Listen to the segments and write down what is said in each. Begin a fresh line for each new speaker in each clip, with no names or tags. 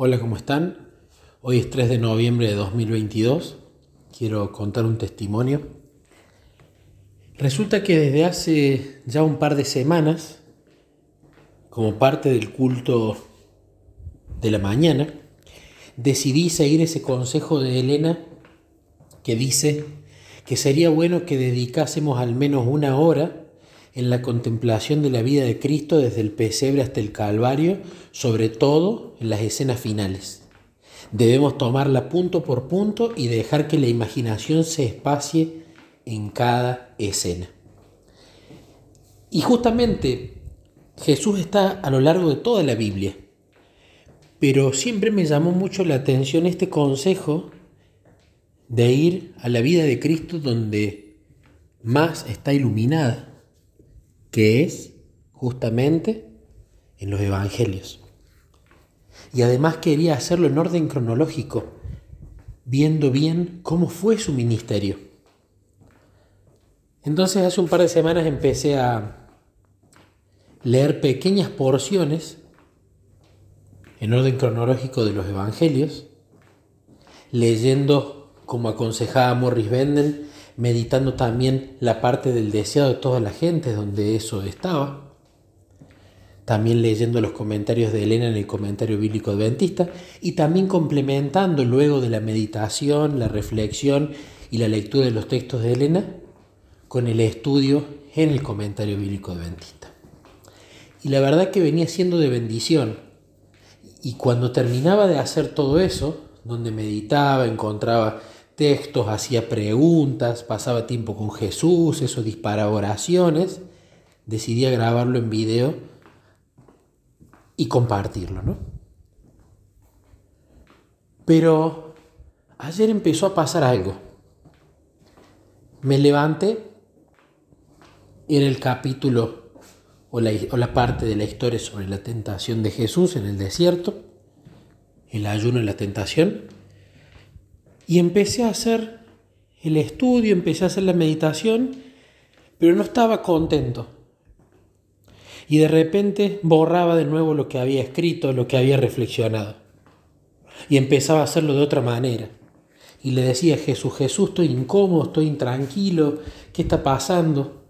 Hola, ¿cómo están? Hoy es 3 de noviembre de 2022. Quiero contar un testimonio. Resulta que desde hace ya un par de semanas, como parte del culto de la mañana, decidí seguir ese consejo de Elena que dice que sería bueno que dedicásemos al menos una hora en la contemplación de la vida de Cristo desde el pesebre hasta el Calvario, sobre todo en las escenas finales. Debemos tomarla punto por punto y dejar que la imaginación se espacie en cada escena. Y justamente Jesús está a lo largo de toda la Biblia, pero siempre me llamó mucho la atención este consejo de ir a la vida de Cristo donde más está iluminada que es justamente en los evangelios. Y además quería hacerlo en orden cronológico, viendo bien cómo fue su ministerio. Entonces hace un par de semanas empecé a leer pequeñas porciones en orden cronológico de los evangelios, leyendo como aconsejaba Morris Benden meditando también la parte del deseado de toda la gente donde eso estaba, también leyendo los comentarios de Elena en el comentario bíblico adventista y también complementando luego de la meditación, la reflexión y la lectura de los textos de Elena con el estudio en el comentario bíblico adventista. Y la verdad que venía siendo de bendición. Y cuando terminaba de hacer todo eso, donde meditaba, encontraba textos, hacía preguntas, pasaba tiempo con Jesús, eso disparaba oraciones, decidí grabarlo en video y compartirlo, ¿no? Pero ayer empezó a pasar algo. Me levanté, era el capítulo o la, o la parte de la historia sobre la tentación de Jesús en el desierto, el ayuno y la tentación. Y empecé a hacer el estudio, empecé a hacer la meditación, pero no estaba contento. Y de repente borraba de nuevo lo que había escrito, lo que había reflexionado. Y empezaba a hacerlo de otra manera. Y le decía Jesús, Jesús, estoy incómodo, estoy intranquilo, ¿qué está pasando?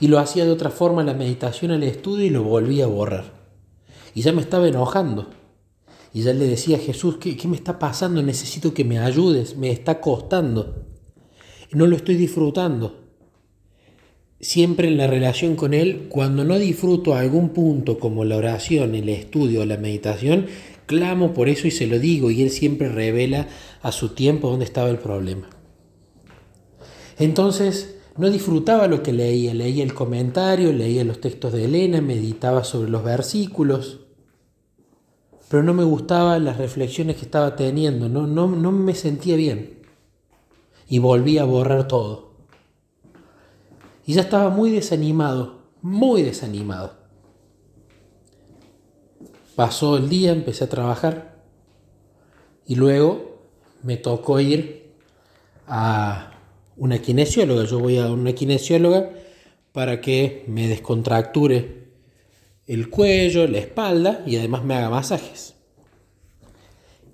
Y lo hacía de otra forma la meditación, el estudio y lo volvía a borrar. Y ya me estaba enojando. Y ya le decía a Jesús, ¿qué, ¿qué, me está pasando? Necesito que me ayudes, me está costando. No lo estoy disfrutando. Siempre en la relación con Él, cuando no disfruto algún punto como la oración, el estudio la meditación, clamo por eso y se lo digo y Él siempre revela a su tiempo dónde estaba el problema. Entonces, no disfrutaba lo que leía, leía el comentario, leía los textos de Elena, meditaba sobre los versículos pero no me gustaban las reflexiones que estaba teniendo, no, no, no me sentía bien. Y volví a borrar todo. Y ya estaba muy desanimado, muy desanimado. Pasó el día, empecé a trabajar y luego me tocó ir a una kinesióloga. Yo voy a una kinesióloga para que me descontracture el cuello, la espalda y además me haga masajes.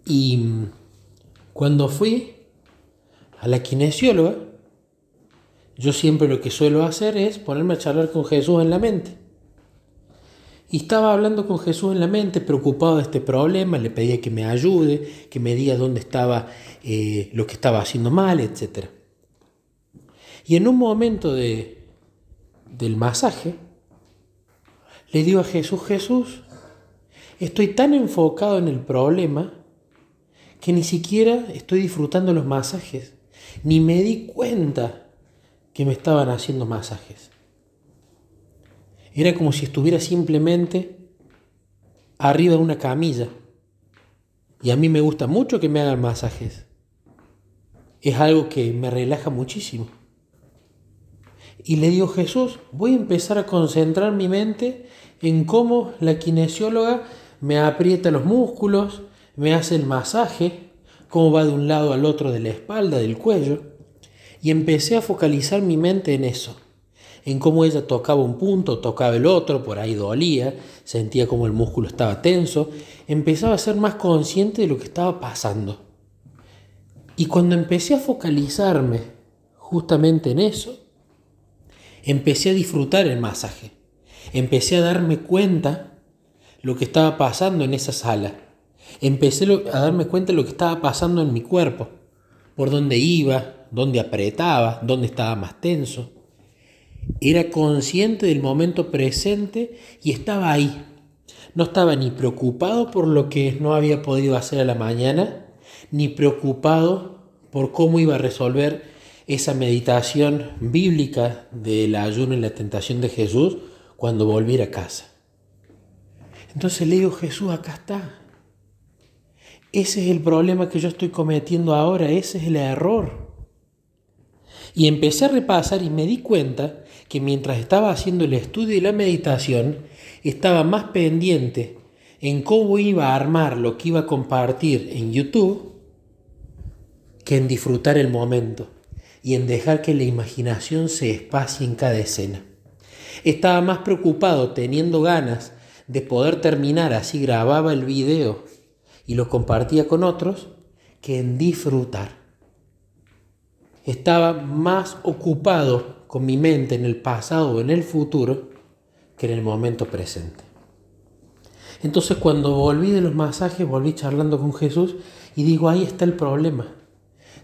Y cuando fui a la kinesióloga, yo siempre lo que suelo hacer es ponerme a charlar con Jesús en la mente. Y estaba hablando con Jesús en la mente, preocupado de este problema, le pedía que me ayude, que me diga dónde estaba eh, lo que estaba haciendo mal, etc. Y en un momento de, del masaje, le digo a Jesús, Jesús, estoy tan enfocado en el problema que ni siquiera estoy disfrutando los masajes, ni me di cuenta que me estaban haciendo masajes. Era como si estuviera simplemente arriba de una camilla. Y a mí me gusta mucho que me hagan masajes. Es algo que me relaja muchísimo. Y le digo, Jesús, voy a empezar a concentrar mi mente en cómo la kinesióloga me aprieta los músculos, me hace el masaje, cómo va de un lado al otro de la espalda, del cuello. Y empecé a focalizar mi mente en eso. en cómo ella tocaba un punto, tocaba el otro, por ahí dolía, sentía como el músculo estaba tenso, empezaba a ser más consciente de lo que estaba pasando. Y cuando empecé a focalizarme justamente en eso, empecé a disfrutar el masaje, empecé a darme cuenta lo que estaba pasando en esa sala, empecé a darme cuenta de lo que estaba pasando en mi cuerpo, por dónde iba, dónde apretaba, dónde estaba más tenso. Era consciente del momento presente y estaba ahí. No estaba ni preocupado por lo que no había podido hacer a la mañana, ni preocupado por cómo iba a resolver esa meditación bíblica del ayuno y la tentación de Jesús cuando volviera a casa. Entonces le digo, Jesús, acá está. Ese es el problema que yo estoy cometiendo ahora, ese es el error. Y empecé a repasar y me di cuenta que mientras estaba haciendo el estudio y la meditación, estaba más pendiente en cómo iba a armar lo que iba a compartir en YouTube que en disfrutar el momento y en dejar que la imaginación se espacie en cada escena. Estaba más preocupado teniendo ganas de poder terminar así grababa el video y lo compartía con otros que en disfrutar estaba más ocupado con mi mente en el pasado o en el futuro que en el momento presente. Entonces cuando volví de los masajes, volví charlando con Jesús y digo, ahí está el problema.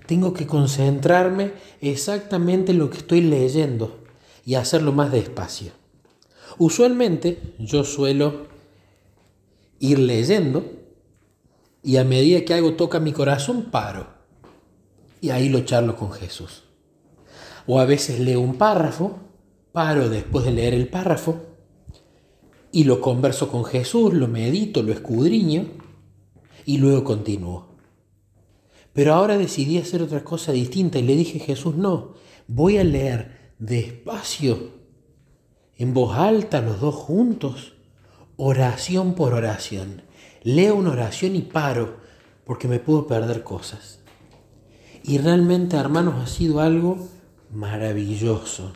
Tengo que concentrarme exactamente en lo que estoy leyendo y hacerlo más despacio. Usualmente yo suelo ir leyendo y a medida que algo toca mi corazón paro y ahí lo charlo con Jesús. O a veces leo un párrafo, paro después de leer el párrafo y lo converso con Jesús, lo medito, lo escudriño y luego continúo. Pero ahora decidí hacer otra cosa distinta y le dije, Jesús, no, voy a leer despacio, en voz alta, los dos juntos, oración por oración. Leo una oración y paro porque me puedo perder cosas. Y realmente, hermanos, ha sido algo maravilloso.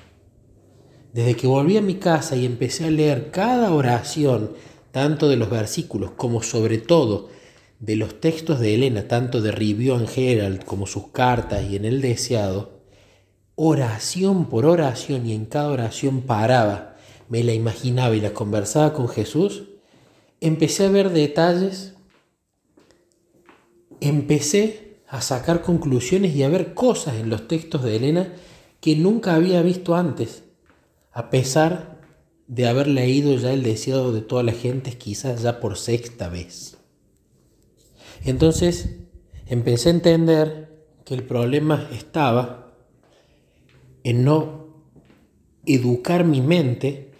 Desde que volví a mi casa y empecé a leer cada oración, tanto de los versículos como sobre todo de los textos de Elena, tanto de Review and Herald como sus cartas y en el deseado, oración por oración y en cada oración paraba, me la imaginaba y la conversaba con Jesús, empecé a ver detalles, empecé a sacar conclusiones y a ver cosas en los textos de Elena que nunca había visto antes, a pesar de haber leído ya el deseado de toda la gente quizás ya por sexta vez. Entonces empecé a entender que el problema estaba en no educar mi mente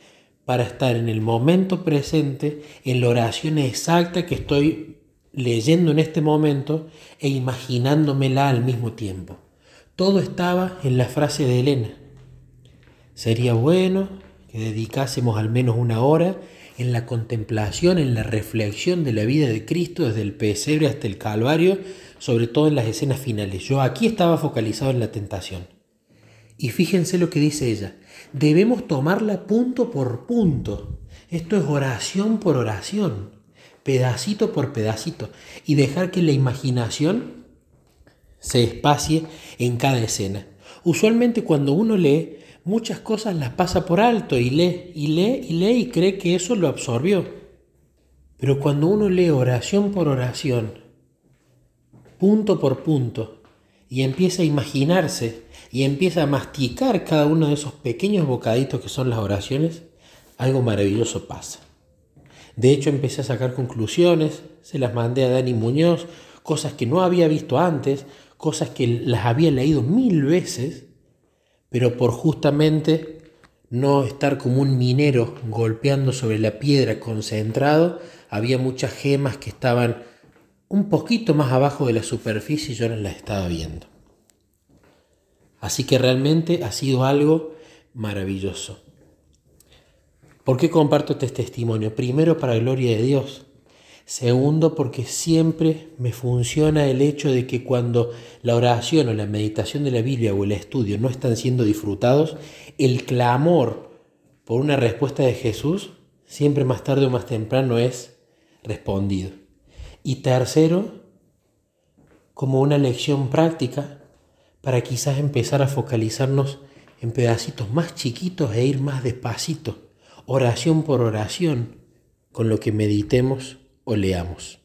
para estar en el momento presente, en la oración exacta que estoy leyendo en este momento e imaginándomela al mismo tiempo. Todo estaba en la frase de Elena. Sería bueno que dedicásemos al menos una hora en la contemplación, en la reflexión de la vida de Cristo desde el pesebre hasta el Calvario, sobre todo en las escenas finales. Yo aquí estaba focalizado en la tentación. Y fíjense lo que dice ella. Debemos tomarla punto por punto. Esto es oración por oración pedacito por pedacito, y dejar que la imaginación se espacie en cada escena. Usualmente cuando uno lee, muchas cosas las pasa por alto y lee, y lee, y lee, y cree que eso lo absorbió. Pero cuando uno lee oración por oración, punto por punto, y empieza a imaginarse, y empieza a masticar cada uno de esos pequeños bocaditos que son las oraciones, algo maravilloso pasa. De hecho, empecé a sacar conclusiones, se las mandé a Dani Muñoz, cosas que no había visto antes, cosas que las había leído mil veces, pero por justamente no estar como un minero golpeando sobre la piedra concentrado, había muchas gemas que estaban un poquito más abajo de la superficie y yo no las estaba viendo. Así que realmente ha sido algo maravilloso. ¿Por qué comparto este testimonio? Primero para gloria de Dios. Segundo, porque siempre me funciona el hecho de que cuando la oración o la meditación de la Biblia o el estudio no están siendo disfrutados, el clamor por una respuesta de Jesús siempre más tarde o más temprano es respondido. Y tercero, como una lección práctica para quizás empezar a focalizarnos en pedacitos más chiquitos e ir más despacito, oración por oración, con lo que meditemos o leamos.